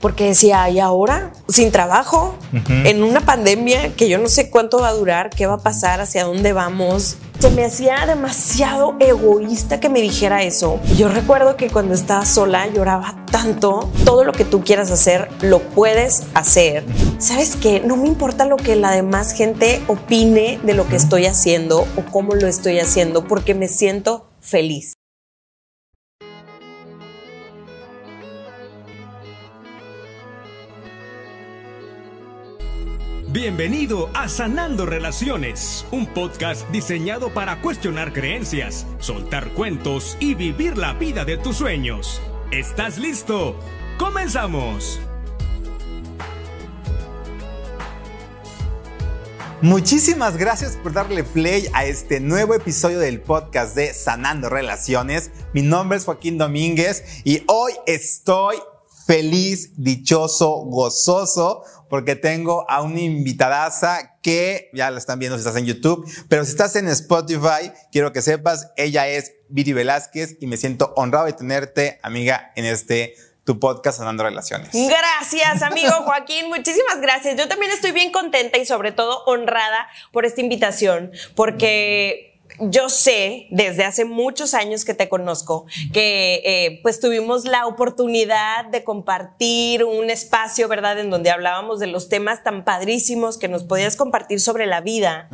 porque decía, ¿y ahora? Sin trabajo, en una pandemia que yo no sé cuánto va a durar, qué va a pasar, hacia dónde vamos. Se me hacía demasiado egoísta que me dijera eso. Yo recuerdo que cuando estaba sola lloraba tanto. Todo lo que tú quieras hacer, lo puedes hacer. ¿Sabes qué? No me importa lo que la demás gente opine de lo que estoy haciendo o cómo lo estoy haciendo, porque me siento feliz. Bienvenido a Sanando Relaciones, un podcast diseñado para cuestionar creencias, soltar cuentos y vivir la vida de tus sueños. ¿Estás listo? ¡Comenzamos! Muchísimas gracias por darle play a este nuevo episodio del podcast de Sanando Relaciones. Mi nombre es Joaquín Domínguez y hoy estoy feliz, dichoso, gozoso porque tengo a una invitadaza que ya la están viendo si estás en YouTube, pero si estás en Spotify, quiero que sepas, ella es Viri Velázquez y me siento honrado de tenerte, amiga, en este tu podcast Sanando Relaciones. Gracias, amigo Joaquín. Muchísimas gracias. Yo también estoy bien contenta y sobre todo honrada por esta invitación, porque yo sé desde hace muchos años que te conozco que eh, pues tuvimos la oportunidad de compartir un espacio, ¿verdad? En donde hablábamos de los temas tan padrísimos que nos podías compartir sobre la vida.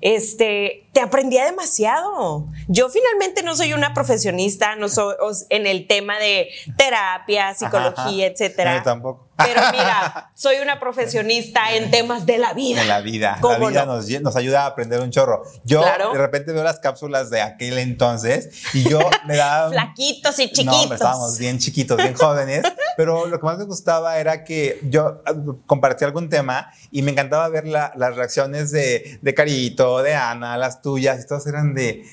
Este, te aprendía demasiado. Yo finalmente no soy una profesionista, no soy en el tema de terapia, psicología, etcétera. Yo tampoco. Pero mira, soy una profesionista en temas de la vida. De la vida. La vida nos, ayuda a aprender un chorro. Yo de repente veo las cápsulas de aquel entonces y yo me daba... Flaquitos y chiquitos. No, estábamos bien chiquitos, bien jóvenes. pero lo que más me gustaba era que yo ah, compartía algún tema y me encantaba ver las reacciones de, de Carito, de Ana, las tuyas, y todas eran de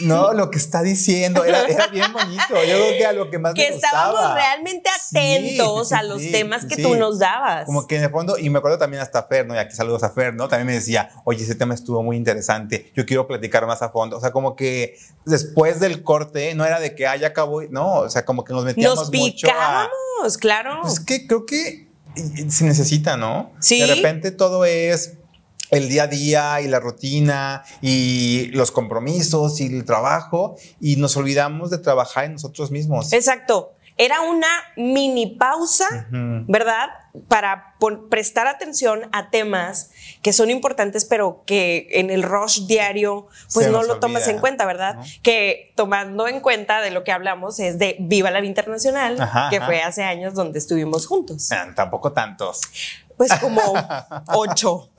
no, lo que está diciendo era, bien bonito. Yo creo que a lo que más que me gustaba. Que estábamos realmente atentos a los temas que tú nos dabas. Como que en el fondo, y me acuerdo también hasta Fer, ¿no? Y aquí saludos a Fer, ¿no? También me decía, oye, ese tema estuvo muy interesante. Yo quiero platicar más a fondo. O sea, como que después del corte, no era de que, ah, ya acabó. No, o sea, como que nos metíamos nos mucho a. claro. Pues que creo que se necesita, ¿no? Sí. De repente todo es el día a día y la rutina y los compromisos y el trabajo y nos olvidamos de trabajar en nosotros mismos. Exacto. Era una mini pausa, ¿verdad? Para prestar atención a temas que son importantes, pero que en el rush diario, pues no lo tomas en cuenta, ¿verdad? Que tomando en cuenta de lo que hablamos es de Viva la Vida Internacional, que fue hace años donde estuvimos juntos. Ah, tampoco tantos. Pues como ocho.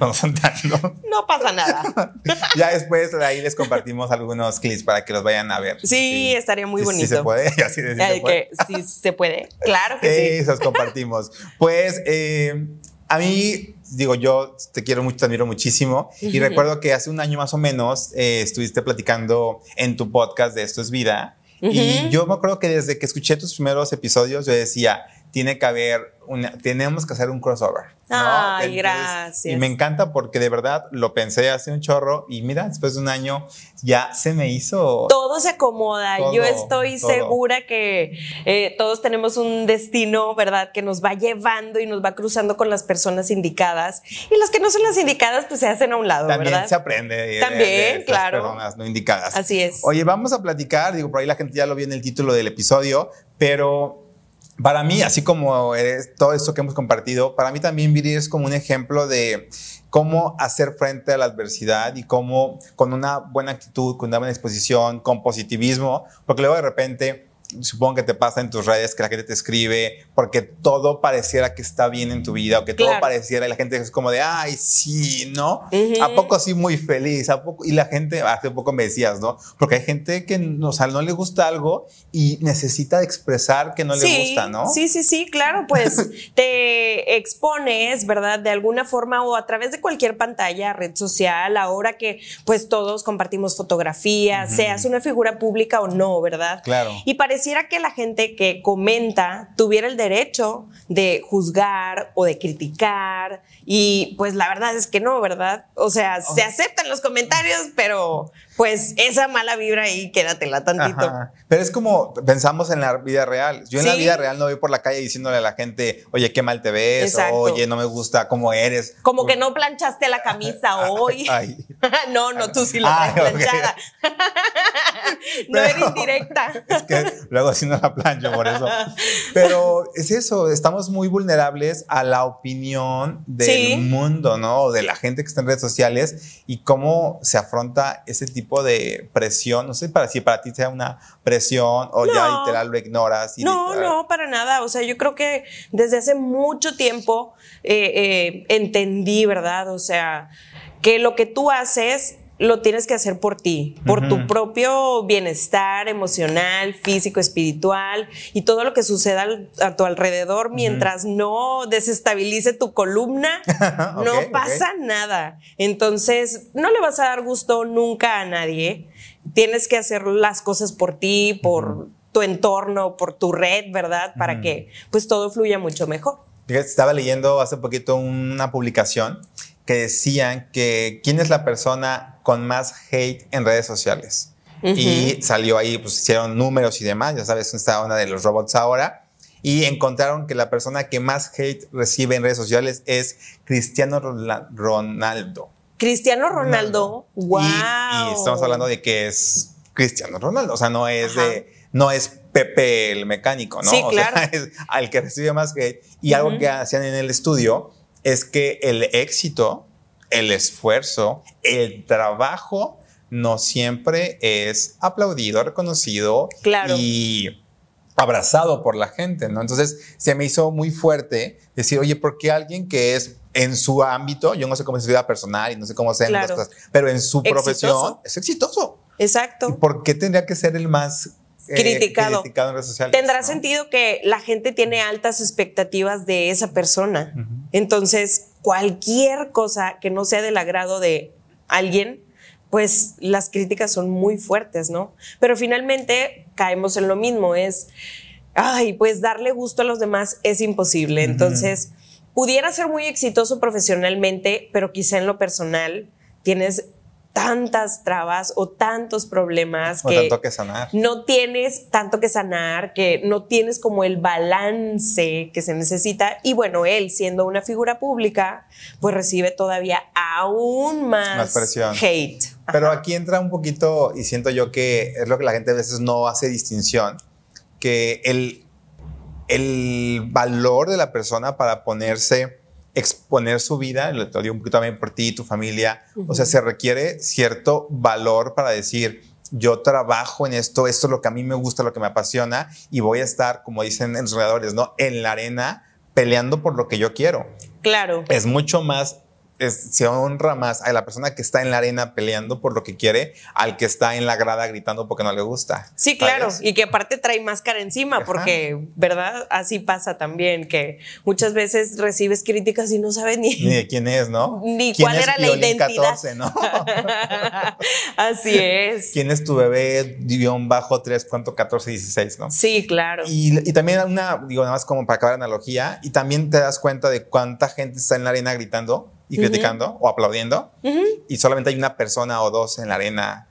No son tantos. No pasa nada. ya después ahí les compartimos algunos clips para que los vayan a ver. Sí, estaría muy bonito. Si se puede, así de, se puede. sí se puede. Claro que sí. Esos compartimos. Pues eh, a mí, digo, yo te quiero mucho, te admiro muchísimo. Y recuerdo que hace un año más o menos eh, estuviste platicando en tu podcast de Esto es Vida. Y yo me acuerdo que desde que escuché tus primeros episodios, yo decía, tiene que haber una, tenemos que hacer un crossover. Ay, gracias. Y me encanta porque de verdad lo pensé hace un chorro y mira, después de un año ya se me hizo. Todo se acomoda. Yo estoy segura que eh, todos tenemos un destino, ¿verdad? Que nos va llevando y nos va cruzando con las personas indicadas. Y las que no son las indicadas, pues se hacen a un lado, También se aprende. También, claro. personas no indicadas. Así es. Oye, vamos a platicar, digo, por ahí la gente ya lo vio en el título del episodio, pero para mí, así como todo esto que hemos compartido, para mí también vivir es como un ejemplo de cómo hacer frente a la adversidad y cómo con una buena actitud, con una buena disposición, con positivismo, porque luego de repente supongo que te pasa en tus redes que la gente te escribe porque todo pareciera que está bien en tu vida o que todo pareciera y la gente es como de, ay, sí, ¿no? ¿A poco sí muy feliz? ¿A poco? Y la gente, hace poco me decías, ¿no? Porque hay gente que o sea, no le gusta algo y necesita expresar que no le gusta, ¿no? Sí, sí, sí, claro, pues te expones, ¿verdad? De alguna forma o a través de cualquier pantalla, red social, ahora que pues todos compartimos fotografías, seas una figura pública o no, ¿verdad? Claro. Y parece pareciera que la gente que comenta tuviera el derecho de juzgar o de criticar y pues la verdad es que no, ¿verdad? O sea, se aceptan los comentarios, pero pues esa mala vibra ahí, quédatela tantito. Ajá. Pero es como pensamos en la vida real. Yo en la vida real no voy por la calle diciéndole a la gente, oye, qué mal te ves, o, oye, no me gusta cómo eres. Como que no planchaste la camisa hoy. Ay. no, no, tú sí la Ay, traes planchada. no era Pero- indirecta. Es que luego sí no la plancho por eso. Pero es eso, estamos muy vulnerables a la opinión Sí. Mundo, ¿no? De la gente que está en redes sociales y cómo se afronta ese tipo de presión. No sé para si para ti sea una presión o ya literal lo ignoras. Y No, literal- no, para nada. O sea, yo creo que desde hace mucho tiempo eh, eh, entendí, ¿verdad? O sea, que lo que tú haces lo tienes que hacer por ti, por tu propio bienestar emocional, físico, espiritual y todo lo que suceda al- a tu alrededor mientras no desestabilice tu columna, no pasa nada. Entonces, no le vas a dar gusto nunca a nadie. Tienes que hacer las cosas por ti, por tu entorno, por tu red, ¿verdad? Para que pues todo fluya mucho mejor. Estaba leyendo hace poquito una publicación que decían que quién es la persona con más hate en redes sociales. Y salió ahí, pues hicieron números y demás, ya sabes, está una de los robots ahora. Y encontraron que la persona que más hate recibe en redes sociales es Cristiano Ronaldo. Cristiano Ronaldo, Y- wow. Y, estamos hablando de que es Cristiano Ronaldo, o sea, no es Ajá. de, no es Pepe el mecánico, ¿no? Sí, O sea, claro. es al que recibe más hate. Y algo Ujú. que hacían en el estudio es que el éxito, el esfuerzo, el trabajo no siempre es aplaudido, reconocido Claro. y abrazado por la gente, ¿no? Entonces se me hizo muy fuerte decir, oye, ¿por qué alguien que es en su ámbito, yo no sé cómo es su vida personal y no sé cómo sean las Claro. cosas, pero en su Exitoso. profesión es exitoso? ¿Y Exacto. por qué tendría que ser el más eh, Criticado. criticado en redes sociales? Tendrá no? sentido que la gente tiene altas expectativas de esa persona. Entonces, cualquier cosa que no sea del agrado de alguien, pues las críticas son muy fuertes, ¿no? Pero finalmente caemos en lo mismo, es, ay, pues darle gusto a los demás es imposible. Entonces, pudiera ser muy exitoso profesionalmente, pero quizá en lo personal tienes tantas trabas o tantos problemas O que tanto que sanar. no tienes tanto que sanar, que no tienes como el balance que se necesita. Y bueno, él siendo una figura pública, pues recibe todavía aún más, Más presión. hate. Pero aquí entra un poquito, y siento yo que es lo que la gente a veces no hace distinción, que el, el valor de la persona para ponerse, exponer su vida, lo te digo un poquito también por ti y tu familia, o sea, se requiere cierto valor para decir, yo trabajo en esto, esto es lo que a mí me gusta, lo que me apasiona, y voy a estar, como dicen en los redadores, ¿no? En la arena peleando por lo que yo quiero Claro. es mucho más, es- se honra más a la persona que está en la arena peleando por lo que quiere al que está en la grada gritando porque no le gusta. Sí, claro, ¿sabes? y que aparte trae máscara encima, Ajá. porque, ¿verdad? Así pasa también, que muchas veces recibes críticas y no sabes ni... Ni de quién es, ¿no? Ni ¿Quién cuál era la identidad. 14, ¿no? Así es. ¿Quién es tu bebé guion bajo 3, cuánto 14, 16, ¿no? Sí, claro. Y, y también una, digo, nada más como para acabar la analogía, y también te das cuenta de cuánta gente está en la arena gritando y criticando o aplaudiendo, y solamente hay una persona o dos en la arena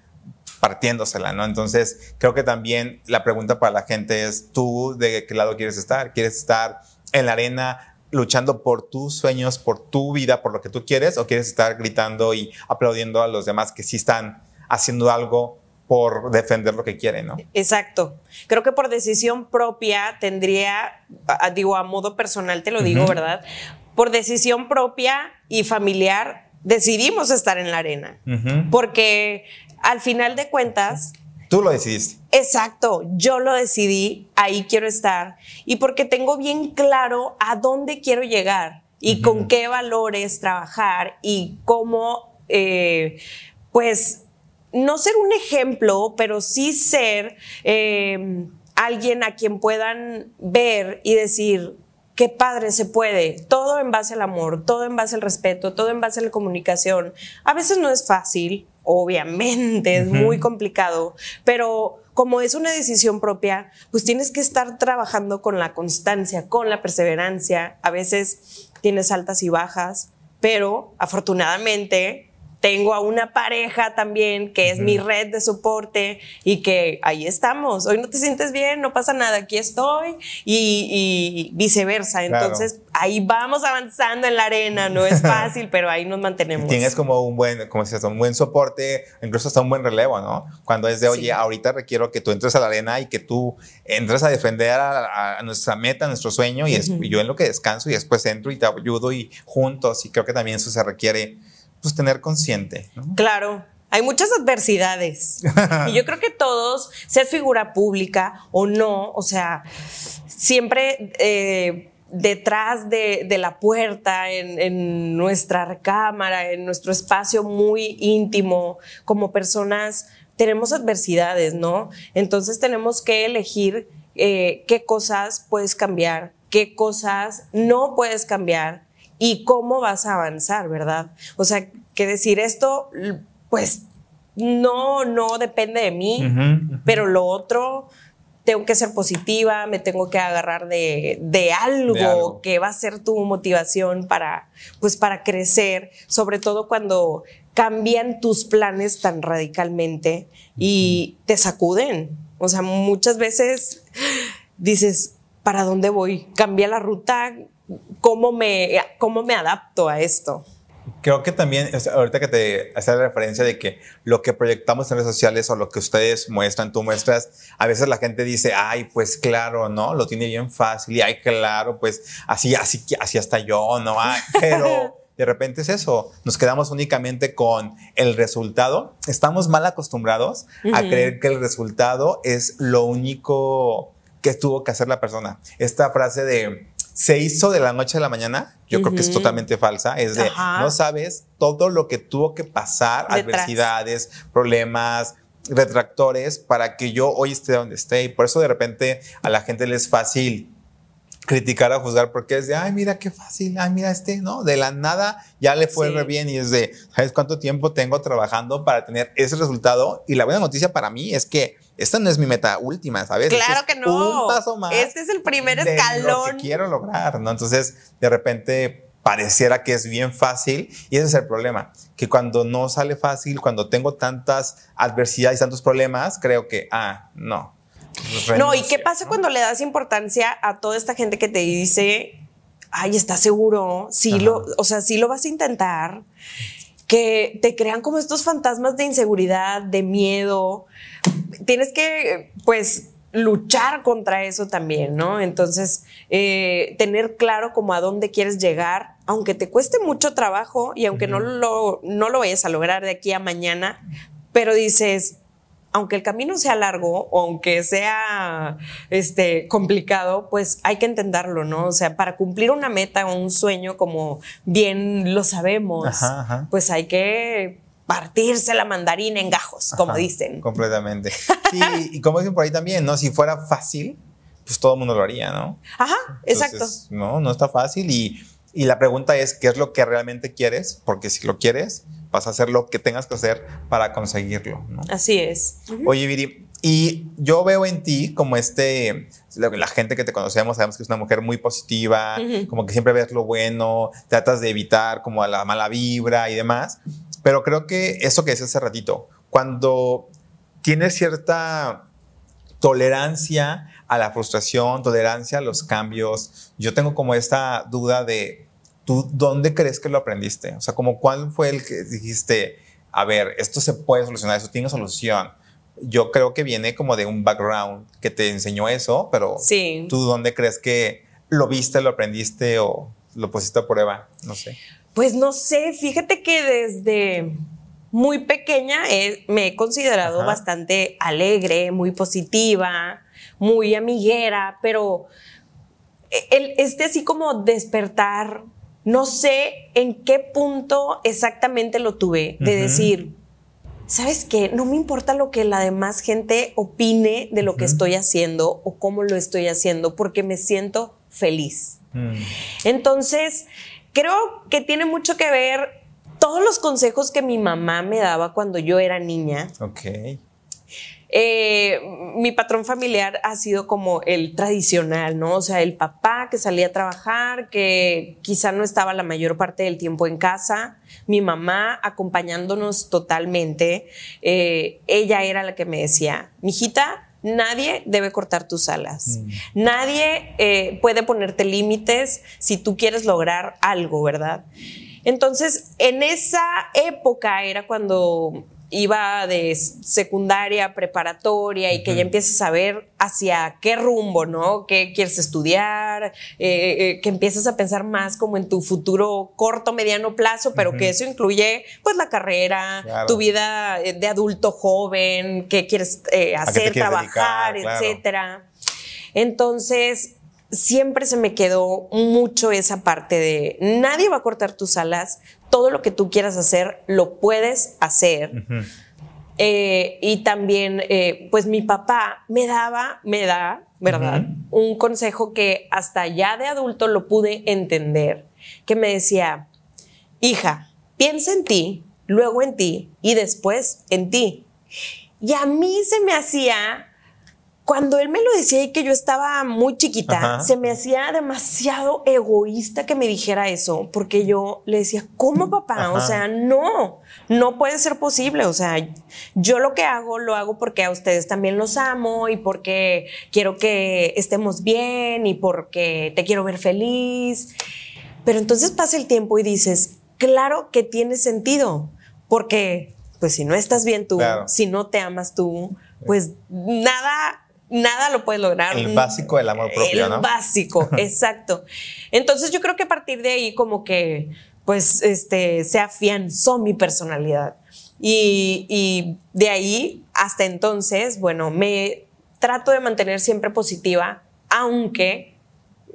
partiéndosela, ¿no? Entonces, creo que también la pregunta para la gente es, ¿tú de qué lado quieres estar? ¿Quieres estar en la arena luchando por tus sueños, por tu vida, por lo que tú quieres? ¿O quieres estar gritando y aplaudiendo a los demás que sí están haciendo algo por defender lo que quieren, ¿no? Exacto. Creo que por decisión propia tendría, a- digo, a modo personal te lo digo. ¿verdad? Por decisión propia y familiar decidimos estar en la arena. Porque al final de cuentas, Tú lo decidiste. exacto, yo lo decidí, ahí quiero estar. Y porque tengo bien claro a dónde quiero llegar y con qué valores trabajar y cómo, eh, pues, no ser un ejemplo, pero sí ser eh, alguien a quien puedan ver y decir, qué padre se puede, todo en base al amor, todo en base al respeto, todo en base a la comunicación. A veces no es fácil, obviamente, es muy complicado, pero como es una decisión propia, pues tienes que estar trabajando con la constancia, con la perseverancia. A veces tienes altas y bajas, pero afortunadamente tengo a una pareja también que es mi red de soporte y que ahí estamos. Hoy no te sientes bien, no pasa nada, aquí estoy y, viceversa. Entonces ahí vamos avanzando en la arena, no es fácil, pero ahí nos mantenemos. Tienes como un buen, como dices, un buen soporte, incluso hasta un buen relevo, ¿no? Cuando es de, oye, ahorita requiero que tú entres a la arena y que tú entres a defender a, nuestra meta, a nuestro sueño y, y yo en lo que descanso y después entro y te ayudo y juntos y creo que también eso se requiere pues tener consciente. Claro. Hay muchas adversidades. y yo creo que todos, ser figura pública o no, o sea, siempre eh, detrás de, la puerta, en, en, nuestra recámara, en nuestro espacio muy íntimo, como personas, tenemos adversidades, ¿no? Entonces tenemos que elegir eh, qué cosas puedes cambiar, qué cosas no puedes cambiar y cómo vas a avanzar, ¿verdad? O sea, que decir esto, pues no, no depende de mí, pero lo otro, tengo que ser positiva, me tengo que agarrar de, algo, que va a ser tu motivación para, pues, para crecer, sobre todo cuando cambian tus planes tan radicalmente y te sacuden. O sea, muchas veces dices, ¿para dónde voy? Cambia la ruta, cómo me, cómo me adapto a esto. Creo que también, ahorita que te hace la referencia de que lo que proyectamos en redes sociales o lo que ustedes muestran, tú muestras, a veces la gente dice, ay, pues claro, ¿no? Lo tiene bien fácil y ay, claro, pues así, así, así hasta yo, ¿no? pero de repente es eso, nos quedamos únicamente con el resultado. Estamos mal acostumbrados a creer que el resultado es lo único que tuvo que hacer la persona. Esta frase de se hizo de la noche a la mañana, yo creo que es totalmente falsa, es de no sabes todo lo que tuvo que pasar, adversidades, problemas, retractores para que yo hoy esté donde esté y por eso de repente a la gente le es fácil criticar a juzgar porque es de, ay, mira qué fácil, ay, mira este, ¿no? De la nada ya le fue re bien y es de, ¿sabes cuánto tiempo tengo trabajando para tener ese resultado? Y la buena noticia para mí es que esta no es mi meta última, ¿sabes? Claro que no. Un paso más. Este es el primer escalón. Lo que quiero lograr, ¿no? Entonces, de repente pareciera que es bien fácil y ese es el problema, que cuando no sale fácil, cuando tengo tantas adversidades, tantos problemas, creo que, ah, no. No, ¿y qué pasa cuando le das importancia a toda esta gente que te dice, ay, ¿estás seguro? Sí lo, o sea, sí lo vas a intentar que te crean como estos fantasmas de inseguridad, de miedo. Tienes que, pues, luchar contra eso también, ¿no? Entonces, eh, tener claro como a dónde quieres llegar, aunque te cueste mucho trabajo y aunque no, lo, no lo vayas a lograr de aquí a mañana, pero dices, aunque el camino sea largo o aunque sea este, complicado, pues hay que entenderlo, ¿no? O sea, para cumplir una meta o un sueño, como bien lo sabemos, pues hay que partirse la mandarina en gajos, como dicen. Completamente. Sí, y como dicen por ahí también, ¿no? Si fuera fácil, pues todo el mundo lo haría, ¿no? Ajá, exacto. No, no está fácil y, y la pregunta es, ¿qué es lo que realmente quieres? Porque si lo quieres, vas a hacer lo que tengas que hacer para conseguirlo. ¿no? Así es. Oye, Viri, y yo veo en ti como este, la gente que te conocemos, sabemos que es una mujer muy positiva, como que siempre ves lo bueno, tratas de evitar como la mala vibra y demás, pero creo que eso que decías hace ratito, cuando tienes cierta tolerancia a la frustración, tolerancia a los cambios, yo tengo como esta duda de ¿Tú dónde crees que lo aprendiste? O sea, como cuál fue el que dijiste, a ver, esto se puede solucionar, eso tiene solución. Yo creo que viene como de un background que te enseñó eso, pero sí. ¿tú dónde crees que lo viste, lo aprendiste o lo pusiste a prueba? No sé. Pues no sé, fíjate que desde muy pequeña me he considerado bastante alegre, muy positiva, muy amiguera, pero el, este así como despertar no sé en qué punto exactamente lo tuve de decir, ¿sabes qué? No me importa lo que la demás gente opine de lo que estoy haciendo o cómo lo estoy haciendo, porque me siento feliz. Mm. Entonces, creo que tiene mucho que ver todos los consejos que mi mamá me daba cuando yo era niña. Ok. Eh, mi patrón familiar ha sido como el tradicional, ¿no? O sea, el papá que salía a trabajar, que quizá no estaba la mayor parte del tiempo en casa, mi mamá acompañándonos totalmente. Eh, ella era la que me decía, mijita, Nadie debe cortar tus alas. Mm. Nadie eh, puede ponerte límites si tú quieres lograr algo, ¿verdad? Entonces, en esa época era cuando iba de secundaria, preparatoria y que ya empiezas a ver hacia qué rumbo, ¿no? ¿Qué quieres estudiar? Eh, eh, que empiezas a pensar más como en tu futuro corto, mediano plazo, pero que eso incluye pues la carrera, tu vida eh, de adulto joven, qué quieres hacer, trabajar, etcétera. Entonces, siempre se me quedó mucho esa parte de nadie va a cortar tus alas, todo lo que tú quieras hacer, lo puedes hacer. Eh, y también, eh, pues mi papá me daba, me da, ¿verdad? Un consejo que hasta ya de adulto lo pude entender, que me decía, hija, piensa en ti, luego en ti y después en ti. Y a mí se me hacía cuando él me lo decía y que yo estaba muy chiquita, se me hacía demasiado egoísta que me dijera eso, porque yo le decía, ¿cómo papá? O sea, no, no puede ser posible. O sea, yo lo que hago, lo hago porque a ustedes también los amo y porque quiero que estemos bien y porque te quiero ver feliz. Pero entonces pasa el tiempo y dices, claro que tiene sentido, porque pues si no estás bien tú, si no te amas tú, pues nada nada lo puedes lograr. El básico del amor propio, el básico, exacto. Entonces yo creo que a partir de ahí como que pues este se afianzó mi personalidad. Y, y de ahí hasta entonces, bueno, me trato de mantener siempre positiva, aunque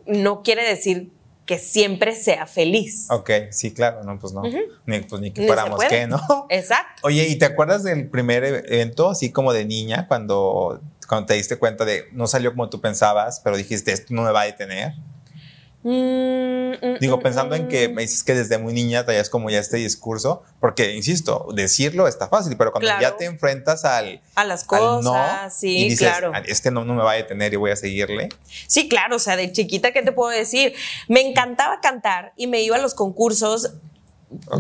no quiere decir que siempre sea feliz. Ok, sí, claro, no, pues no. ni, pues ni que fuéramos qué, ¿no? Exacto. Oye, ¿y te acuerdas del primer evento, así como de niña, cuando, cuando te diste cuenta de no salió como tú pensabas, pero dijiste, esto no me va a detener? Mm, mm, Digo, mm, pensando en que me dices que desde muy niña traías como ya este discurso, porque insisto, decirlo está fácil, pero cuando ya te enfrentas al. A las cosas, sí, y dices, claro. Este no, no me va a detener y voy a seguirle. Sí, claro, o sea, de chiquita, ¿qué te puedo decir? Me encantaba cantar y me iba a los concursos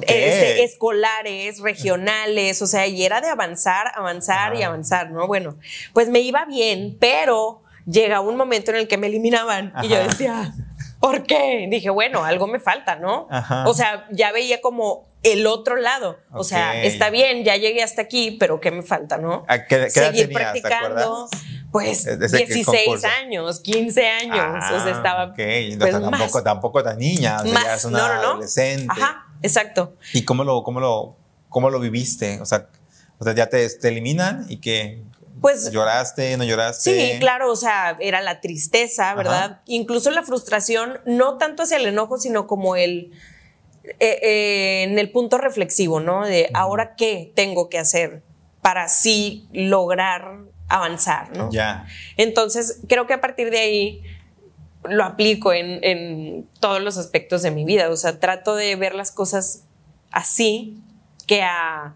este, escolares, regionales, o sea, y era de avanzar, avanzar y avanzar, ¿no? Bueno, pues me iba bien, pero llega un momento en el que me eliminaban y yo decía, ¿por qué? Dije, bueno, algo me falta, ¿no? O sea, ya veía como el otro lado. O sea, está bien, ya llegué hasta aquí, pero ¿qué me falta, no? Seguir practicando. Pues 16 años, 15 años. o sea, ah, estaba. Ok, pues, tampoco, tampoco tan niña. O sea, ya es una no, no, no. adolescente. Ajá, exacto. ¿Y cómo lo, cómo lo, cómo lo viviste? O sea, o sea ya te, te eliminan y que pues... ¿Lloraste? ¿No lloraste? Sí, claro, o sea, era la tristeza, ¿verdad? Incluso la frustración, no tanto hacia el enojo, sino como el... Eh, eh, en el punto reflexivo, ¿no? De ahora qué tengo que hacer para sí lograr avanzar, ¿no? Ya. Entonces, creo que a partir de ahí lo aplico en, en, todos los aspectos de mi vida. O sea, trato de ver las cosas así que a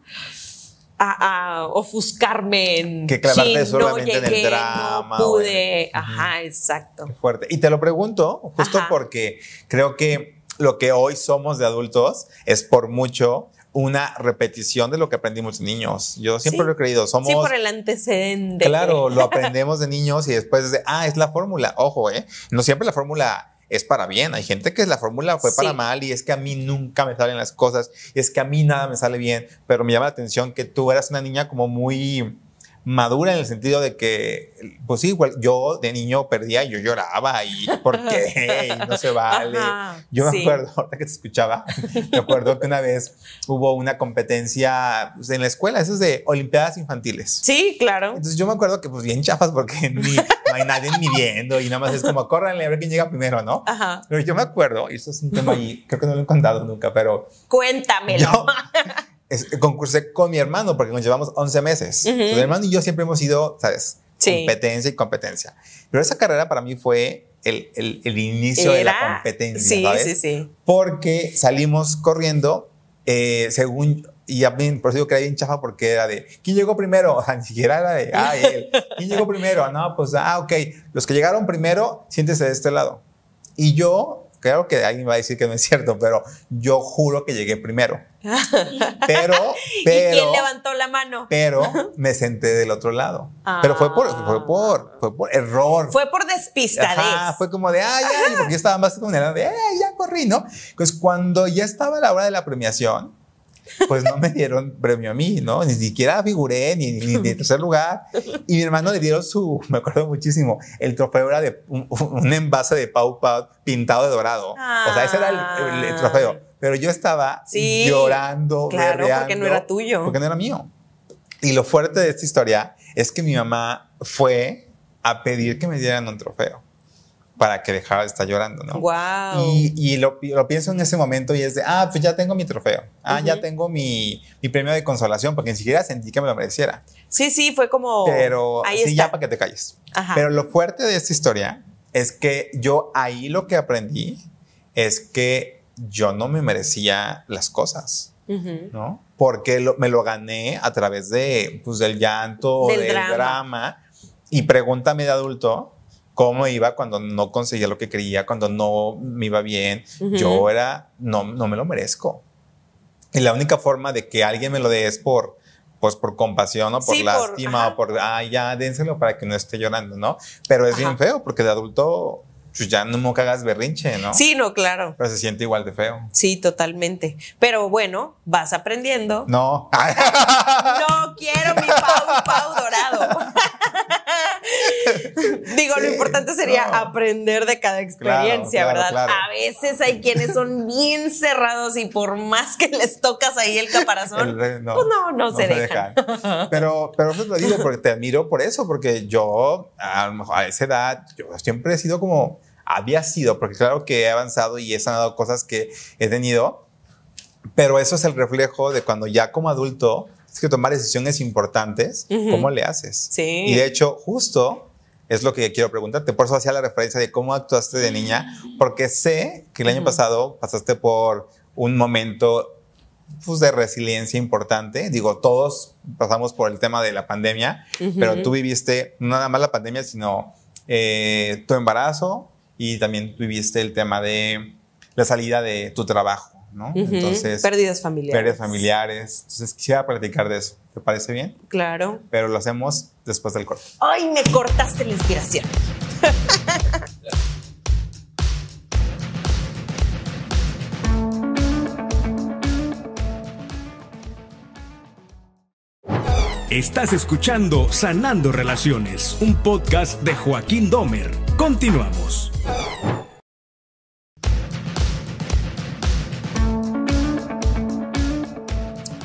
a, ofuscarme en que clavarte solamente en el drama. No pude. Ajá, exacto. Qué fuerte. Y te lo pregunto justo porque creo que lo que hoy somos de adultos es por mucho una repetición de lo que aprendimos de niños. Yo siempre lo he creído. Somos, sí, por el antecedente. Claro, lo aprendemos de niños y después de, ah, es la fórmula. Ojo, ¿eh? No siempre la fórmula es para bien. Hay gente que la fórmula fue para mal y es que a mí nunca me salen las cosas y es que a mí nada me sale bien, pero me llama la atención que tú eras una niña como muy madura en el sentido de que, pues sí, igual yo de niño perdía y yo lloraba y ¿por qué? Y no se vale. yo me acuerdo, ahorita que te escuchaba, me acuerdo que una vez hubo una competencia pues, en la escuela, eso es de Olimpiadas Infantiles. Sí, claro. Entonces yo me acuerdo que pues bien chafas porque ni, no hay nadie midiendo y nada más es como córranle a ver quién llega primero, ¿no? Ajá. Pero yo me acuerdo, y eso es un tema ahí, creo que no lo he contado nunca, pero... Cuéntamelo concursé con mi hermano porque nos llevamos 11 meses. Mi hermano y yo siempre hemos ido, ¿sabes? Competencia y competencia. Pero esa carrera para mí fue el, el, inicio de la competencia, sí, ¿sabes? Sí, sí, Porque salimos corriendo, eh, según y a mí, por eso digo que era bien chafa porque era de, ¿quién llegó primero? O sea, ni siquiera era de, ah, él. ¿Quién llegó primero? No, pues, ah, ok. Los que llegaron primero, siéntese de este lado. Y yo, creo que alguien va a decir que no es cierto, pero yo juro que llegué primero. Pero, pero. ¿Y quién levantó la mano? Pero me senté del otro lado. Pero fue por, fue por, fue por error. Fue por despistadez. Ajá, fue como de, ay, ay, porque yo estaba más con el de, ay, ya corrí, ¿no? Pues cuando ya estaba la hora de la premiación, pues no me dieron premio a mí, ¿no? Ni siquiera figuré, ni, ni, ni tercer lugar. Y mi hermano le dieron su, me acuerdo muchísimo, el trofeo era de un, un envase de Pau Pau pintado de dorado. O sea, ese era el, el, el trofeo. Pero yo estaba Sí, llorando, claro, porque berreando, no era tuyo. Porque no era mío. Y lo fuerte de esta historia es que mi mamá fue a pedir que me dieran un trofeo para que dejara de estar llorando, ¿no? Wow. Y, y lo, lo pienso en ese momento y es de, ah, pues ya tengo mi trofeo. Ah, ya tengo mi, mi premio de consolación, porque ni siquiera sentí que me lo mereciera. Sí, sí, fue como. Pero ahí sí, está. ya para que te calles. Ajá. Pero lo fuerte de esta historia es que yo ahí lo que aprendí es que yo no me merecía las cosas. ¿no? Porque lo- me lo gané a través de, pues, del llanto, Del del, drama. drama. Y pregúntame de adulto cómo iba cuando no conseguía lo que quería, cuando no me iba bien. Ujú. Yo era, no, no me lo merezco. Y la única forma de que alguien me lo dé es por, pues por compasión o por Sí, lástima o por, ah, ya, dénselo para que no esté llorando, ¿no? Pero es bien feo porque de adulto, pues ya no me hagas berrinche, ¿no? Sí, no, claro. Pero se siente igual de feo. Sí, totalmente. Pero bueno, vas aprendiendo. No. No quiero mi Pau Pau dorado. Digo, lo importante sería no. aprender de cada experiencia, claro, ¿verdad? claro. A veces hay quienes son bien cerrados y por más que les tocas ahí el caparazón, El re- no, pues no, no, se, dejan. Pero, pero pues lo digo porque te admiro por eso, porque yo a, a esa edad, yo siempre he sido como, había sido, porque claro que he avanzado y he sanado cosas que he tenido, pero eso es el reflejo de cuando ya como adulto es que tomar decisiones importantes, Ujú. ¿cómo le haces? Sí. Y de hecho, justo es lo que quiero preguntarte. Por eso hacía la referencia de cómo actuaste de niña, porque sé que el año Ujú. pasado pasaste por un momento pues, de resiliencia importante. Digo, todos pasamos por el tema de la pandemia, Ujú. pero tú viviste no nada más la pandemia, sino eh, tu embarazo y también viviste el tema de la salida de tu trabajo, ¿no? Entonces, pérdidas familiares. pérdidas familiares. Entonces, quisiera platicar de eso. ¿Te parece bien? Claro. Pero lo hacemos después del corte. Ay, me cortaste la inspiración. Estás escuchando Sanando Relaciones, un podcast de Joaquín Domer. Continuamos.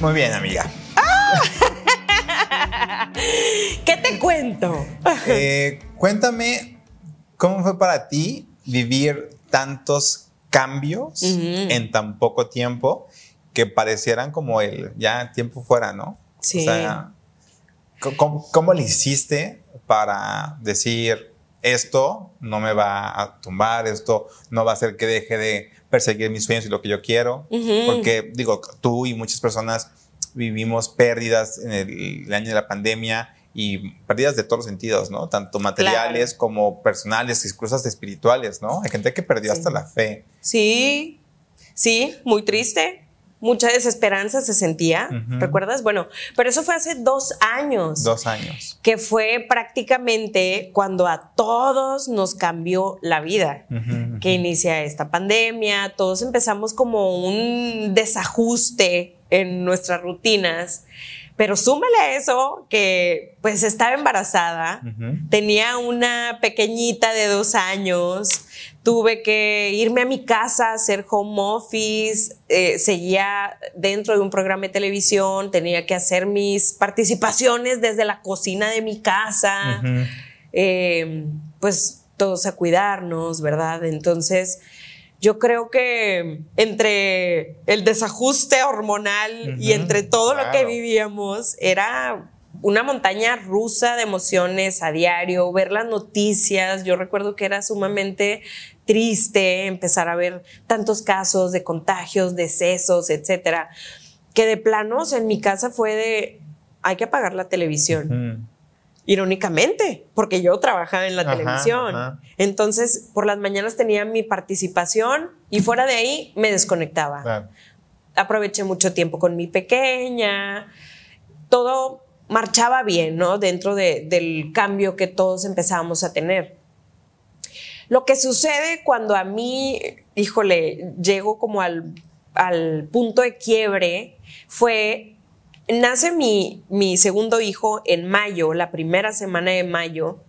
Muy bien, amiga. ¿Qué te cuento? Eh, cuéntame cómo fue para ti vivir tantos cambios en tan poco tiempo que parecieran como el ya tiempo fuera, ¿no? Sí. O sea, ¿cómo- ¿cómo, cómo le hiciste para decir esto no me va a tumbar, esto no va a hacer que deje de perseguir mis sueños y lo que yo quiero? Porque digo, tú y muchas personas vivimos pérdidas en el, el año de la pandemia y pérdidas de todos los sentidos, ¿no? Tanto materiales como personales, incluso hasta espirituales, ¿no? Hay gente que perdió Sí. hasta la fe. Sí, sí, muy triste. Mucha desesperanza se sentía, Ujú. ¿recuerdas? Bueno, pero eso fue hace dos años. Dos años. que fue prácticamente cuando a todos nos cambió la vida. Que inicia esta pandemia, todos empezamos como un desajuste en nuestras rutinas, pero súmale a eso que pues estaba embarazada, tenía una pequeñita de dos años, tuve que irme a mi casa a hacer home office, eh, seguía dentro de un programa de televisión, tenía que hacer mis participaciones desde la cocina de mi casa, eh, pues todos a cuidarnos, ¿verdad? Entonces... Yo creo que entre el desajuste hormonal y entre todo lo que vivíamos, era una montaña rusa de emociones a diario, ver las noticias. Yo recuerdo que era sumamente triste empezar a ver tantos casos de contagios, decesos, etcétera. que de planos en mi casa fue de, hay que apagar la televisión. Irónicamente, porque yo trabajaba en la televisión. Entonces, por las mañanas tenía mi participación y fuera de ahí me desconectaba. Aproveché mucho tiempo con mi pequeña. Todo marchaba bien, ¿no? Dentro del cambio que todos empezábamos a tener. Lo que sucede cuando a mí, híjole, llego como al, al punto de quiebre fue, nace mi, mi segundo hijo en mayo, la primera semana de mayo,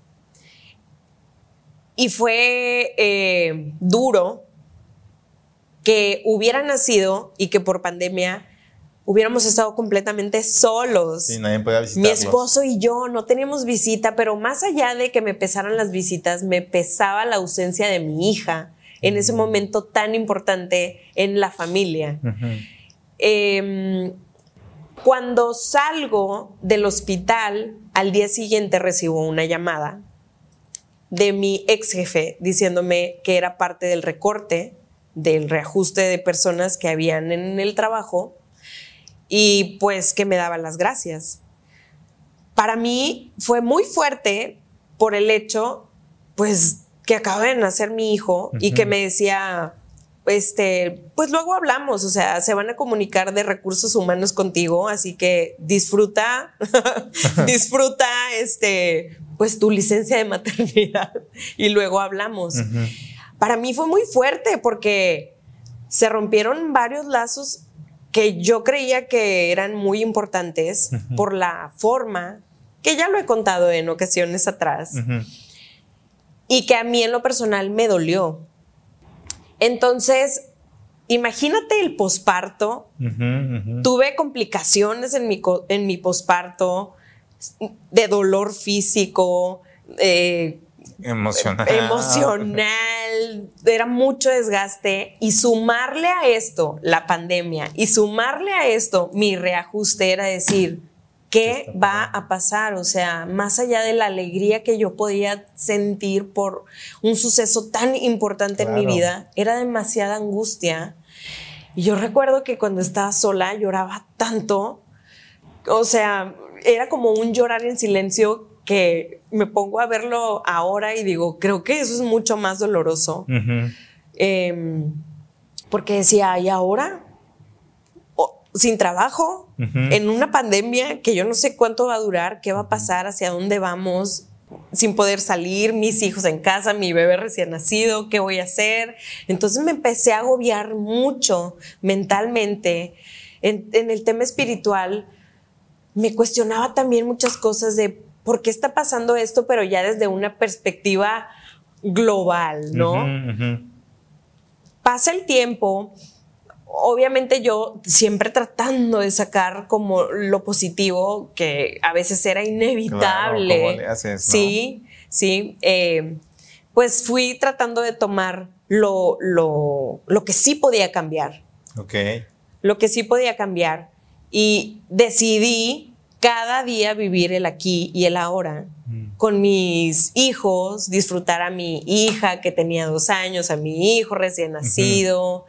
y fue eh, duro que hubiera nacido y que por pandemia hubiéramos estado completamente solos. Sí, nadie podía Mi esposo y yo no teníamos visita, pero más allá de que me pesaran las visitas, me pesaba la ausencia de mi hija en ese momento tan importante en la familia. Em, cuando salgo del hospital, al día siguiente recibo una llamada de mi ex jefe diciéndome que era parte del recorte, del reajuste de personas que habían en el trabajo y pues que me daban las gracias. Para mí fue muy fuerte por el hecho, pues, que acaba de nacer mi hijo y que me decía, este, pues luego hablamos, o sea, se van a comunicar de recursos humanos contigo, así que disfruta, disfruta, este, pues tu licencia de maternidad y luego hablamos. Para mí fue muy fuerte porque se rompieron varios lazos que yo creía que eran muy importantes por la forma, que ya lo he contado en ocasiones atrás, y que a mí en lo personal me dolió. Entonces, imagínate el posparto. Tuve complicaciones en mi, en mi posparto de dolor físico, eh, Emocional. Emocional. Era mucho desgaste. Y sumarle a esto la pandemia y sumarle a esto mi reajuste era decir, ¿qué va a pasar? O sea, más allá de la alegría que yo podía sentir por un suceso tan importante en mi vida, era demasiada angustia. Y yo recuerdo que cuando estaba sola lloraba tanto. O sea, era como un llorar en silencio que me pongo a verlo ahora y digo, creo que eso es mucho más doloroso. Em, porque decía, ¿y ahora? sin trabajo, en una pandemia que yo no sé cuánto va a durar, qué va a pasar, hacia dónde vamos, sin poder salir, mis hijos en casa, mi bebé recién nacido, ¿qué voy a hacer? Entonces me empecé a agobiar mucho mentalmente. En, en el tema espiritual, me cuestionaba también muchas cosas de por qué está pasando esto, pero ya desde una perspectiva global, ¿no? Pasa el tiempo, obviamente yo siempre tratando de sacar como lo positivo, que a veces era inevitable. Sí, sí. Eh, pues fui tratando de tomar lo, lo, lo, que sí podía cambiar. Ok. Lo que sí podía cambiar. Y decidí cada día vivir el aquí y el ahora mm. con mis hijos, disfrutar a mi hija que tenía dos años, a mi hijo recién nacido,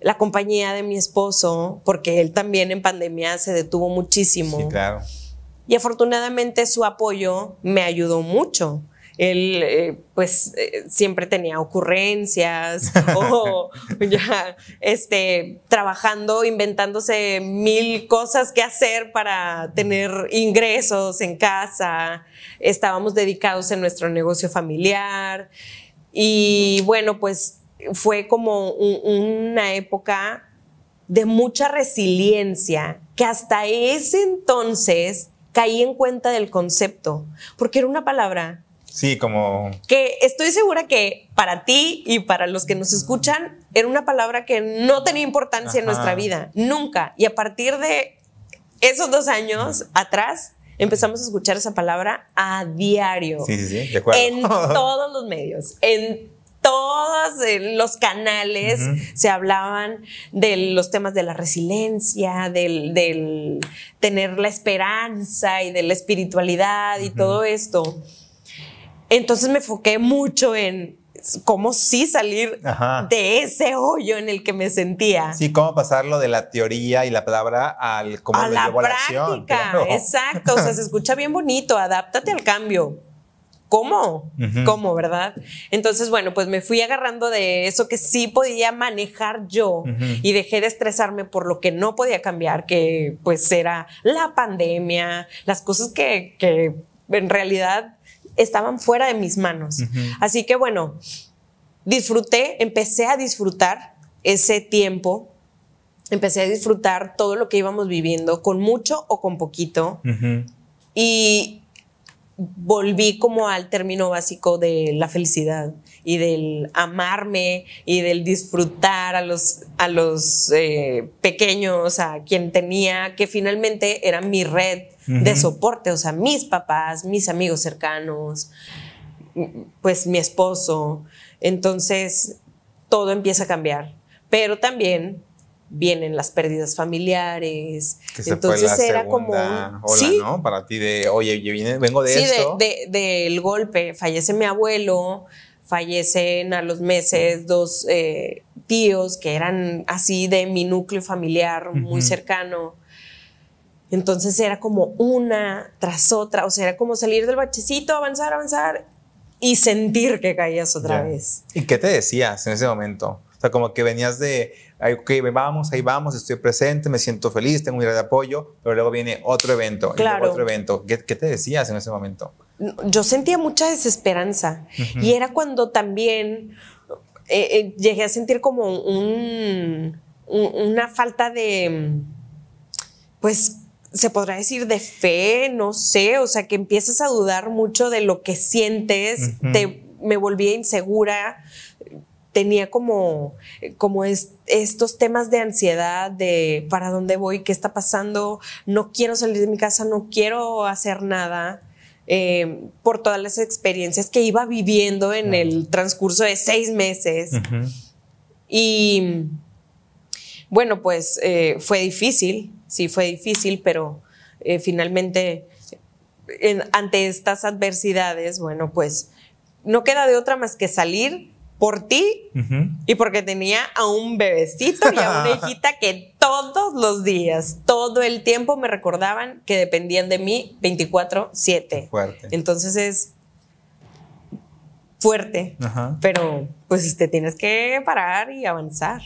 la compañía de mi esposo, porque él también en pandemia se detuvo muchísimo. Sí, claro. Y afortunadamente su apoyo me ayudó mucho él eh, pues eh, siempre tenía ocurrencias o ya este, trabajando, inventándose mil cosas que hacer para tener ingresos en casa. Estábamos dedicados en nuestro negocio familiar y bueno, pues fue como una época de mucha resiliencia que hasta ese entonces caí en cuenta del concepto, porque era una palabra Sí, como... Que estoy segura que para ti y para los que nos escuchan era una palabra que no tenía importancia en nuestra vida, nunca. Y a partir de esos dos años atrás, empezamos a escuchar esa palabra a diario. Sí, sí, sí, de acuerdo. En todos los medios, en todos los canales se hablaban de los temas de la resiliencia, del, tener la esperanza y de la espiritualidad y todo esto. Entonces me enfoqué mucho en cómo sí salir Ajá. de ese hoyo en el que me sentía. Sí, cómo pasarlo de la teoría y la palabra al cómo a lo la llevo a la acción. práctica, claro. exacto, o sea, se escucha bien bonito, adáptate al cambio. ¿Cómo? ¿Cómo, verdad? Entonces, bueno, pues me fui agarrando de eso que sí podía manejar yo y dejé de estresarme por lo que no podía cambiar, que pues era la pandemia, las cosas que, que en realidad estaban fuera de mis manos. Así que bueno, disfruté, empecé a disfrutar ese tiempo, empecé a disfrutar todo lo que íbamos viviendo, con mucho o con poquito, y volví como al término básico de la felicidad y del amarme y del disfrutar a los, a los eh, pequeños, a quien tenía, que finalmente era mi red de soporte, o sea, mis papás, mis amigos cercanos, pues mi esposo. Entonces, todo empieza a cambiar, pero también vienen las pérdidas familiares. Que se Entonces fue la era como segunda un- ola, sí, ¿no? Para ti de, oye, yo vine, vengo de sí, esto. de- de- del golpe. Fallece mi abuelo, fallecen a los meses dos eh, tíos que eran así de mi núcleo familiar muy cercano. Entonces era como una tras otra, o sea, era como salir del bachecito, avanzar, avanzar y sentir que caías otra vez. ¿Y qué te decías en ese momento? O sea, como que venías de, ok, vamos, ahí vamos, estoy presente, me siento feliz, tengo un día de apoyo, pero luego viene otro evento, Claro. otro evento. ¿Qué, qué te decías en ese momento? yo sentía mucha desesperanza Ujú. y era cuando también eh, eh, llegué a sentir como un, un- una falta de, pues se podrá decir de fe, no sé, o sea que empiezas a dudar mucho de lo que sientes, te, me volvía insegura, tenía como, como es- estos temas de ansiedad, de para dónde voy, qué está pasando, no quiero salir de mi casa, no quiero hacer nada, eh, por todas las experiencias que iba viviendo en el transcurso de seis meses. Y bueno, pues eh, fue difícil, sí fue difícil, pero eh, finalmente en- ante estas adversidades, bueno, pues no queda de otra más que salir por ti y porque tenía a un bebecito y a una hijita que todos los días, todo el tiempo me recordaban que dependían de mí 24/7. Fuerte. Entonces es fuerte, Ajá. pero pues te tienes que parar y avanzar.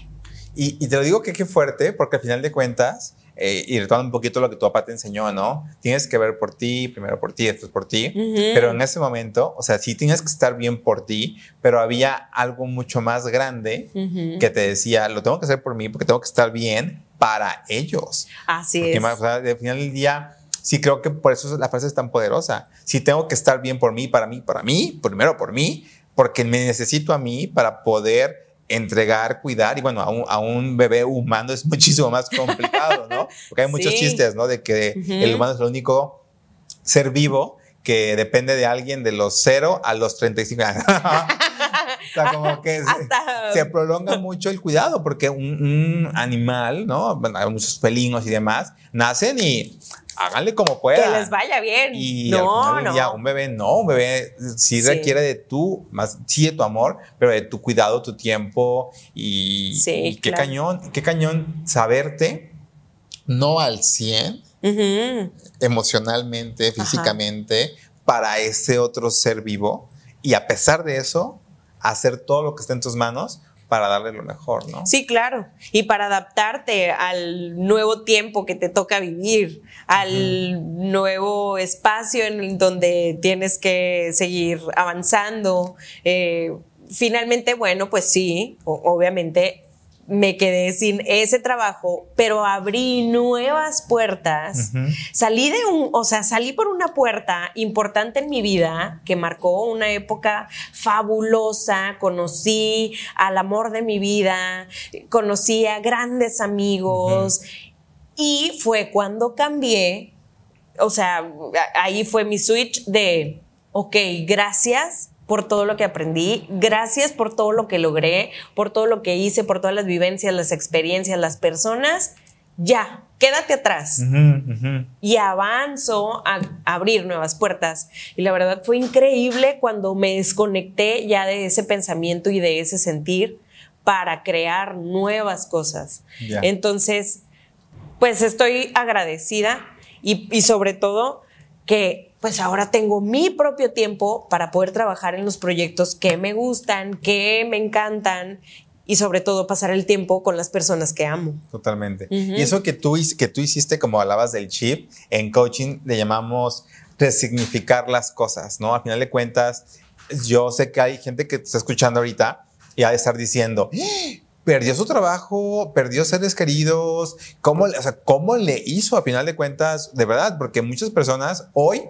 Y, y te lo digo que qué fuerte, porque al final de cuentas, eh, y retomando un poquito lo que tu papá te enseñó, ¿no? Tienes que ver por ti, primero por ti, después por ti. Ujú. Pero en ese momento, o sea, sí tienes que estar bien por ti, pero había algo mucho más grande Ujú. que te decía, lo tengo que hacer por mí porque tengo que estar bien para ellos. Así Porque es. más, o sea, al final del día, sí creo que por eso la frase es tan poderosa. Si tengo que estar bien por mí, para mí, para mí, primero por mí, porque me necesito a mí para poder entregar, cuidar, y bueno, a un, a un bebé humano es muchísimo más complicado, ¿no? Porque hay muchos Sí. chistes, ¿no? De que Ujú. el humano es el único ser vivo que depende de alguien de los 0 a los 35 años. o sea, como que se- Hasta- se prolonga mucho el cuidado, porque un, un animal, ¿no? Bueno, hay muchos felinos y demás, nacen y háganle como puedan. Que les vaya bien. Y al no, final del no. un bebé no, un bebé sí, Sí. requiere de tu, más, sí de tu amor, pero de tu cuidado, tu tiempo y, Sí, y qué claro. cañón, qué cañón saberte no al 100 Ujú. emocionalmente, físicamente, para ese otro ser vivo y a pesar de eso, hacer todo lo que esté en tus manos para darle lo mejor, ¿no? Sí, claro. Y para adaptarte al nuevo tiempo que te toca vivir, al nuevo espacio en donde tienes que seguir avanzando. Eh, finalmente, bueno, pues sí, obviamente me quedé sin ese trabajo, pero abrí nuevas puertas. Salí de un, o sea, salí por una puerta importante en mi vida que marcó una época fabulosa. Conocí al amor de mi vida, conocí a grandes amigos y fue cuando cambié. O sea, ahí fue mi switch de, ok, gracias por todo lo que aprendí, gracias por todo lo que logré, por todo lo que hice, por todas las vivencias, las experiencias, las personas. ya, quédate atrás. Y avanzo a, abrir nuevas puertas. Y la verdad fue increíble cuando me desconecté ya de ese pensamiento y de ese sentir para crear nuevas cosas. Entonces, pues estoy agradecida y, y sobre todo que pues ahora tengo mi propio tiempo para poder trabajar en los proyectos que me gustan, que me encantan y sobre todo pasar el tiempo con las personas que amo. Totalmente. Y eso que tú, que tú hiciste, como hablabas del chip, en coaching le llamamos resignificar las cosas, ¿no? Al final de cuentas, yo sé que hay gente que está escuchando ahorita y ha de estar diciendo, ¡Ah! perdió su trabajo, perdió seres queridos, ¿cómo, o sea, ¿cómo le hizo a final de cuentas? De verdad, porque muchas personas hoy,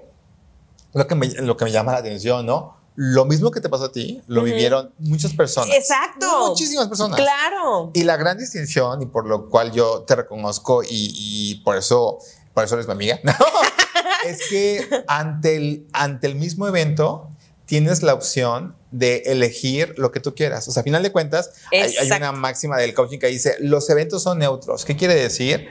lo que me, lo que me llama la atención, ¿no? Lo mismo que te pasó a ti, lo vivieron muchas personas. Exacto. Muchísimas personas. Claro. Y la gran distinción, y por lo cual yo te reconozco y, por eso, por eso eres mi amiga, es que ante el, ante el mismo evento tienes la opción de elegir lo que tú quieras. O sea, a final de cuentas, hay, hay, una máxima del coaching que dice, los eventos son neutros. ¿Qué quiere decir?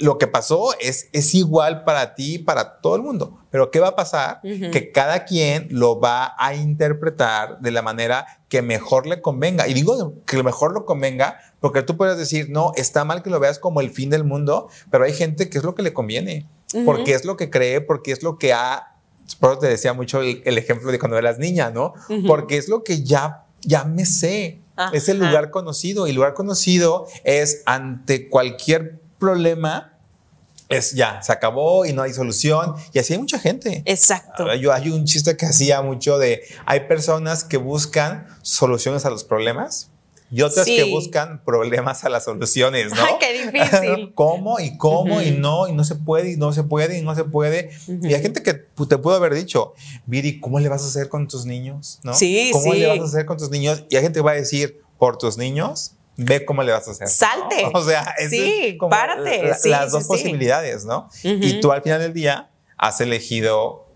Lo que pasó es, es igual para ti, para todo el mundo. Pero ¿qué va a pasar? Que cada quien lo va a interpretar de la manera que mejor le convenga. Y digo que lo mejor lo convenga porque tú puedes decir, no, está mal que lo veas como el fin del mundo, pero hay gente que es lo que le conviene, porque es lo que cree, porque es lo que ha... Por eso te decía mucho el, ejemplo de cuando eras niña, ¿no? Porque es lo que ya, ya me sé. Es el lugar conocido y el lugar conocido es ante cualquier problema, es ya, se acabó y no hay solución. Y así hay mucha gente. Exacto. Yo hay un chiste que hacía mucho de, hay personas que buscan soluciones a los problemas y otras que buscan problemas a las soluciones, ¿no? Ay, qué difícil. ¿Cómo y cómo y no y no se puede y no se puede y no se puede? Y hay gente que te pudo haber dicho, Viri, ¿cómo le vas a hacer con tus niños? ¿No? Sí, ¿Cómo le vas a hacer con tus niños? Y hay gente que va a decir, por tus niños, ve cómo le vas a hacer. Salte. O sea, sí, párate. las dos posibilidades, ¿no? Y tú al final del día has elegido,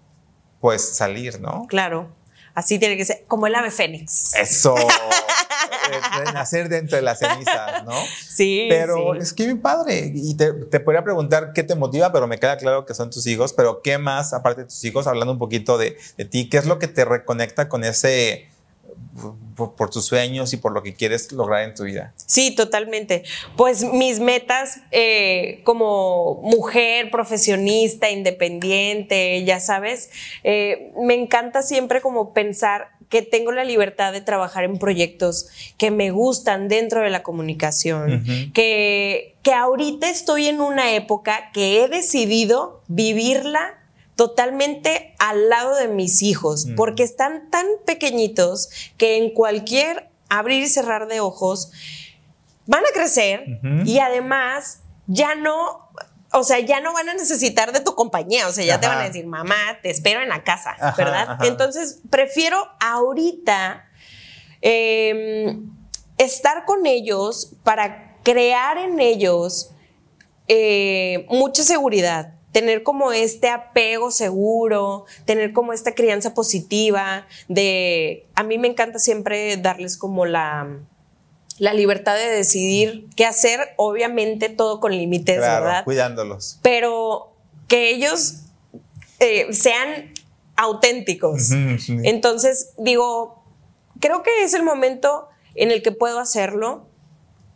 pues, salir, ¿no? Claro. Así tiene que ser, como el ave fénix. Eso. nacer dentro de las cenizas, ¿no? Sí. Pero es que mi padre, y te, te, podría preguntar qué te motiva, pero me queda claro que son tus hijos, pero ¿qué más, aparte de tus hijos, hablando un poquito de, de ti, qué es lo que te reconecta con ese por, tus sueños y por lo que quieres lograr en tu vida. Sí, totalmente. Pues mis metas eh, como mujer, profesionista, independiente, ya sabes, eh, me encanta siempre como pensar que tengo la libertad de trabajar en proyectos que me gustan dentro de la comunicación, que, que ahorita estoy en una época que he decidido vivirla totalmente al lado de mis hijos, porque están tan pequeñitos que en cualquier abrir y cerrar de ojos van a crecer y además ya no, o sea, ya no van a necesitar de tu compañía, o sea, ya te van a decir, mamá, te espero en la casa, ¿verdad? Entonces, prefiero ahorita em, estar con ellos para crear en ellos eh, mucha seguridad, tener como este apego seguro, tener como esta crianza positiva, de, a mí me encanta siempre darles como la, la libertad de decidir qué hacer, obviamente todo con límites, ¿verdad? Cuidándolos. Pero que ellos eh, sean auténticos. Entonces, digo, creo que es el momento en el que puedo hacerlo,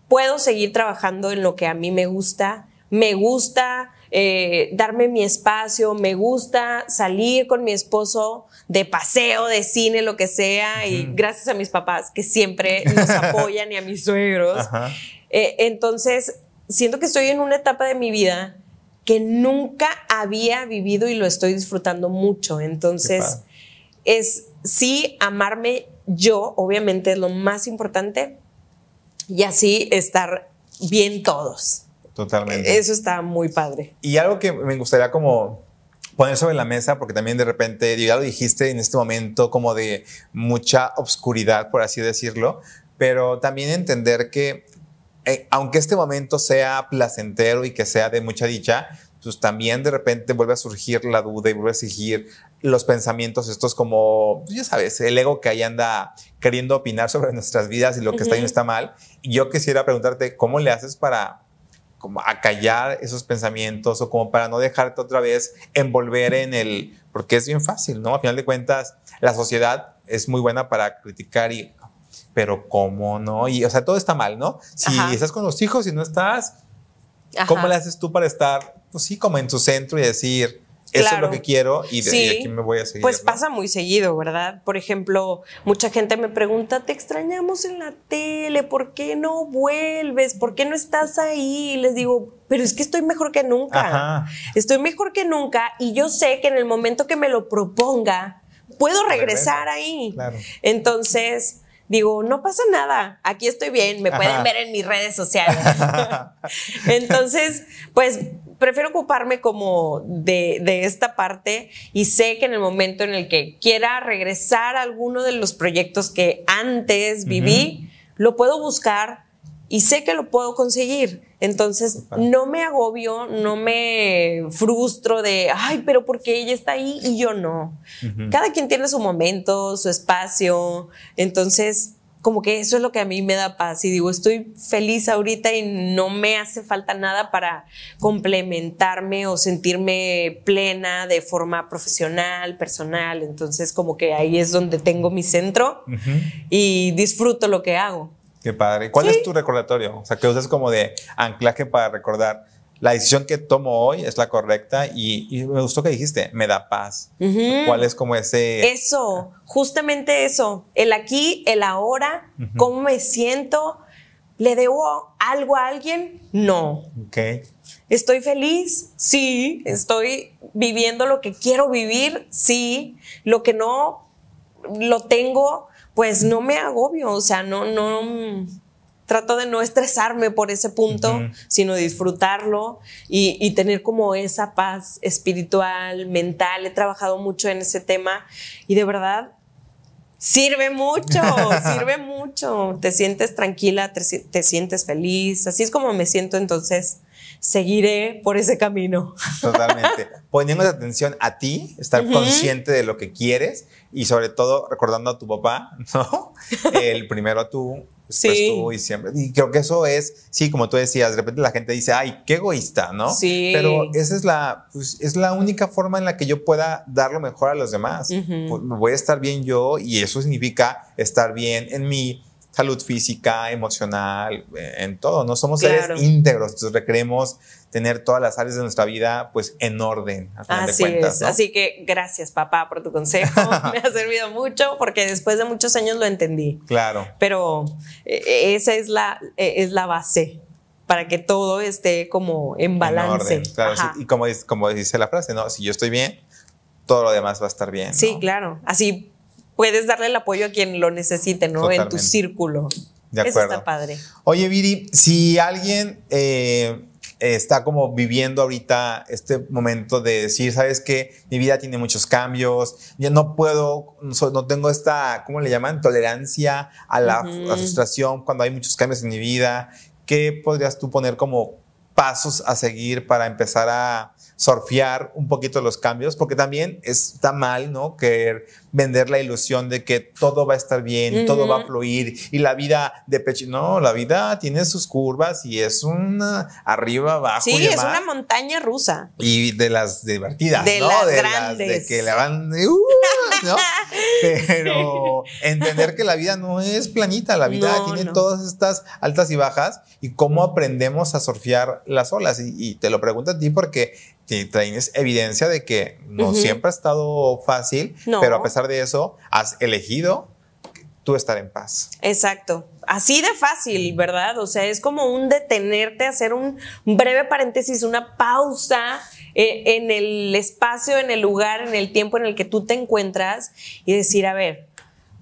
puedo seguir trabajando en lo que a mí me gusta, me gusta eh, darme mi espacio, me gusta salir con mi esposo de paseo, de cine, lo que sea, y gracias a mis papás que siempre nos apoyan y a mis suegros. Eh, entonces, siento que estoy en una etapa de mi vida que nunca había vivido y lo estoy disfrutando mucho. Entonces, es sí amarme yo, obviamente es lo más importante, y así estar bien todos. Totalmente. Eso está muy padre. Y algo que me gustaría como poner sobre la mesa, porque también de repente, ya lo dijiste en este momento, como de mucha obscuridad, por así decirlo, pero también entender que eh, aunque este momento sea placentero y que sea de mucha dicha, pues también de repente vuelve a surgir la duda y vuelve a surgir los pensamientos estos como, pues ya sabes, el ego que ahí anda queriendo opinar sobre nuestras vidas y lo que está bien está mal. Y yo quisiera preguntarte, ¿cómo le haces para como acallar esos pensamientos o como para no dejarte otra vez envolver en el, porque es bien fácil, ¿no? A final de cuentas, la sociedad es muy buena para criticar y, pero ¿cómo no? Y, o sea, todo está mal, ¿no? Si estás con los hijos y no estás, ¿cómo le haces tú para estar, pues sí, como en tu centro y decir, eso es lo que quiero y de, aquí me voy a seguir. Pues pasa muy seguido, ¿verdad? Por ejemplo, mucha gente me pregunta, te extrañamos en la tele, ¿por qué no vuelves? ¿Por qué no estás ahí? Y les digo, pero es que estoy mejor que nunca. Estoy mejor que nunca y yo sé que en el momento que me lo proponga, puedo regresar ahí. Entonces, digo, no pasa nada, aquí estoy bien, me pueden ver en mis redes sociales. Entonces, pues prefiero ocuparme como de, esta parte y sé que en el momento en el que quiera regresar a alguno de los proyectos que antes viví, lo puedo buscar y sé que lo puedo conseguir. Entonces, no me agobio, no me frustro de, ay, pero porque ella está ahí y yo no. Cada quien tiene su momento, su espacio. Entonces, como que eso es lo que a mí me da paz y digo, estoy feliz ahorita y no me hace falta nada para complementarme o sentirme plena de forma profesional, personal. Entonces como que ahí es donde tengo mi centro y disfruto lo que hago. Qué padre. ¿Cuál es tu recordatorio? O sea, que usas como de anclaje para recordar la decisión que tomo hoy es la correcta y, me gustó que dijiste, me da paz. ¿Cuál es como ese... Eso, justamente eso, el aquí, el ahora, cómo me siento, ¿le debo algo a alguien? No. Ok. ¿Estoy feliz? Sí. ¿Estoy viviendo lo que quiero vivir? Sí. Lo que no lo tengo, pues no me agobio, o sea, no, no, trato de no estresarme por ese punto, sino disfrutarlo y, tener como esa paz espiritual, mental. He trabajado mucho en ese tema y de verdad sirve mucho, sirve mucho. Te sientes tranquila, te, sientes feliz. Así es como me siento entonces. Seguiré por ese camino. Totalmente. Poniendo atención a ti, estar consciente de lo que quieres y sobre todo recordando a tu papá, ¿no? El primero a tu sí. y siempre. Y creo que eso es, sí, como tú decías, de repente la gente dice, ay, qué egoísta, ¿no? Sí. Pero esa es la, pues, es la única forma en la que yo pueda dar lo mejor a los demás. Pues, voy a estar bien yo y eso significa estar bien en mi salud física, emocional, en todo. No somos seres íntegros, entonces requerimos tener todas las áreas de nuestra vida pues en orden. Así es. Así que gracias papá por tu consejo. Me ha servido mucho porque después de muchos años lo entendí. Claro. Pero eh, esa es la, eh, es la base para que todo esté como en balance. En claro, y como, como dice la frase, ¿no? Si yo estoy bien, todo lo demás va a estar bien. Sí, claro. Así puedes darle el apoyo a quien lo necesite, ¿no? En tu círculo. De acuerdo. Eso está padre. Oye, Viri, si alguien eh, está como viviendo ahorita este momento de decir, sabes que mi vida tiene muchos cambios, ya no puedo, no, tengo esta, ¿cómo le llaman? Tolerancia a la, frustración cuando hay muchos cambios en mi vida. ¿Qué podrías tú poner como pasos a seguir para empezar a surfear un poquito los cambios? Porque también está mal, ¿no? Querer vender la ilusión de que todo va a estar bien, todo va a fluir y la vida de pecho. No, la vida tiene sus curvas y es una arriba, abajo. Sí, es una montaña rusa. Y de las divertidas, de ¿no? Las de grandes. Las de que le van. Uh, ¿no? Pero entender que la vida no es planita, la vida tiene todas estas altas y bajas y cómo aprendemos a surfear las olas. Y, te lo pregunto a ti porque tienes evidencia de que no siempre ha estado fácil, pero a pesar de eso, has elegido tú estar en paz. Exacto. Así de fácil, ¿verdad? O sea, es como un detenerte, hacer un breve paréntesis, una pausa eh, en el espacio, en el lugar, en el tiempo en el que tú te encuentras y decir, a ver,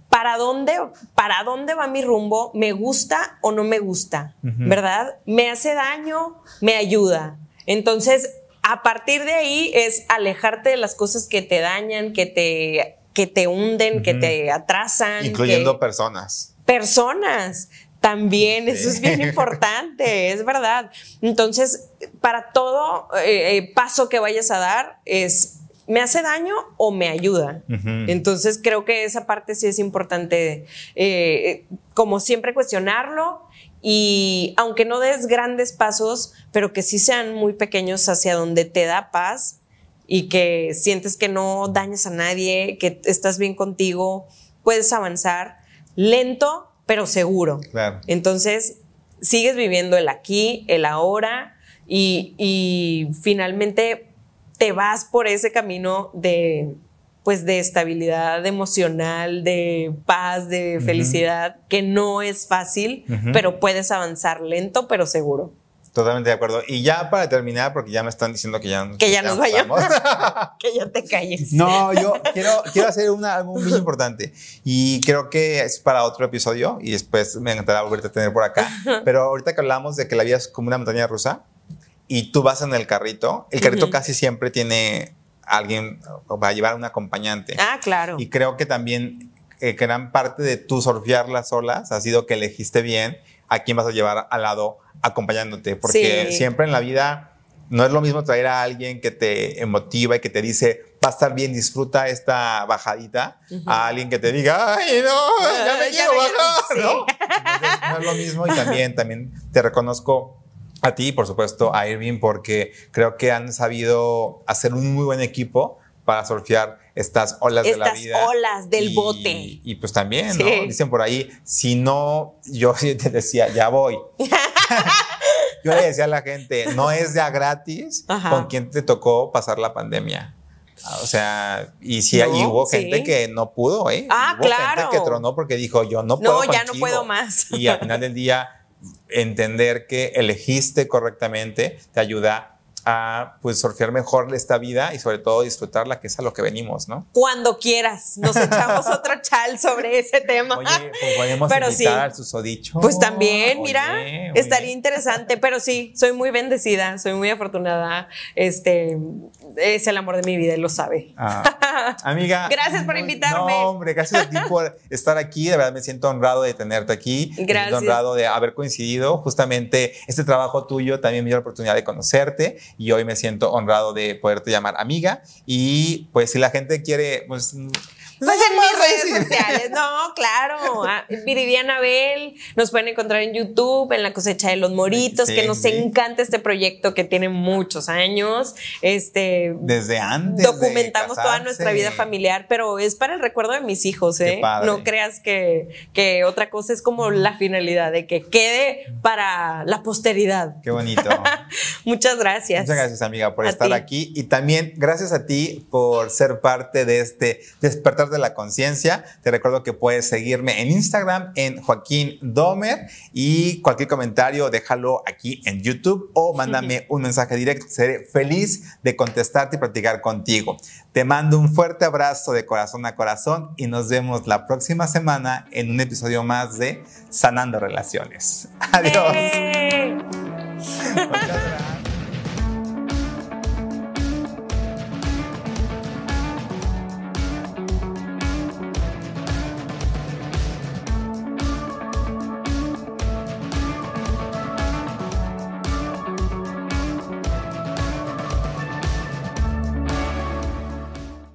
¿para dónde, para dónde va mi rumbo? ¿Me gusta o no me gusta? ¿Verdad? ¿Me hace daño? ¿Me ayuda? Entonces, a partir de ahí es alejarte de las cosas que te dañan, que te que te hunden, que te atrasan. Incluyendo personas. Personas. También, eso es bien importante, es verdad. Entonces, para todo eh, eh, paso que vayas a dar es, ¿me hace daño o me ayuda? Entonces, creo que esa parte sí es importante, eh, como siempre, cuestionarlo y aunque no des grandes pasos, pero que sí sean muy pequeños hacia donde te da paz y que sientes que no dañas a nadie, que estás bien contigo, puedes avanzar lento, pero seguro. Claro. Entonces, sigues viviendo el aquí, el ahora y, y finalmente te vas por ese camino de pues de estabilidad emocional, de paz, de felicidad, que no es fácil, pero puedes avanzar lento, pero seguro. Totalmente de acuerdo. Y ya para terminar, porque ya me están diciendo que ya, que ya nos vayamos, que ya te calles. No, yo quiero, quiero hacer una, algo muy importante y creo que es para otro episodio y después me encantará volverte a tener por acá. Pero ahorita que hablamos de que la vida es como una montaña rusa y tú vas en el carrito, el carrito casi siempre tiene alguien va a llevar un acompañante. Ah, claro. Y creo que también eh, gran parte de tu surfear las olas ha sido que elegiste bien a quién vas a llevar al lado acompañándote, porque siempre en la vida no es lo mismo traer a alguien que te emotiva y que te dice, va a estar bien, disfruta esta bajadita, a alguien que te diga, ay, no, ya me quiero bajar, ¿no? no es lo mismo y también, también te reconozco a ti, por supuesto, a Irving, porque creo que han sabido hacer un muy buen equipo para surfear estas olas de la vida. Estas olas del bote. Y pues también, ¿no? Dicen por ahí, si no, yo te decía, ya voy. yo le decía a la gente, no es ya gratis con quien te tocó pasar la pandemia. O sea, y sí, hubo gente que no pudo, ¿eh? Ah, hubo claro. gente que tronó porque dijo, yo no puedo. No, ya no puedo más. Y al final del día entender que elegiste correctamente te ayuda a pues surfear mejor esta vida y sobre todo disfrutarla, que es a lo que venimos, ¿no? Cuando quieras, nos echamos otro chal sobre ese tema. Oye, pues podemos pero invitar al susodicho. Pues también, mira, estaría interesante, pero sí, soy muy bendecida, soy muy afortunada, este, es el amor de mi vida y lo sabe. Ah, amiga. gracias por invitarme. No, hombre, gracias a ti por estar aquí, de verdad me siento honrado de tenerte aquí. Gracias. Me siento honrado de haber coincidido, justamente este trabajo tuyo también me dio la oportunidad de conocerte y hoy me siento honrado de poderte llamar amiga. Y pues si la gente quiere, pues pues en mis redes sociales, no, claro. Ah, Viridiana Bell, nos pueden encontrar en YouTube, en La cosecha de los moritos, que nos encanta este proyecto que tiene muchos años. Este, Desde antes. Documentamos toda nuestra vida familiar, pero es para el recuerdo de mis hijos, ¿eh? No creas que, que otra cosa es como la finalidad, de que quede para la posteridad. Qué bonito. Muchas gracias. Muchas gracias, amiga, por estar aquí. Y también gracias a ti por ser parte de este despertar de la conciencia. Te recuerdo que puedes seguirme en Instagram en Joaquín Domer y cualquier comentario déjalo aquí en YouTube o mándame un mensaje directo. Seré feliz de contestarte y platicar contigo. Te mando un fuerte abrazo de corazón a corazón y nos vemos la próxima semana en un episodio más de Sanando Relaciones. Adiós. Muchas gracias.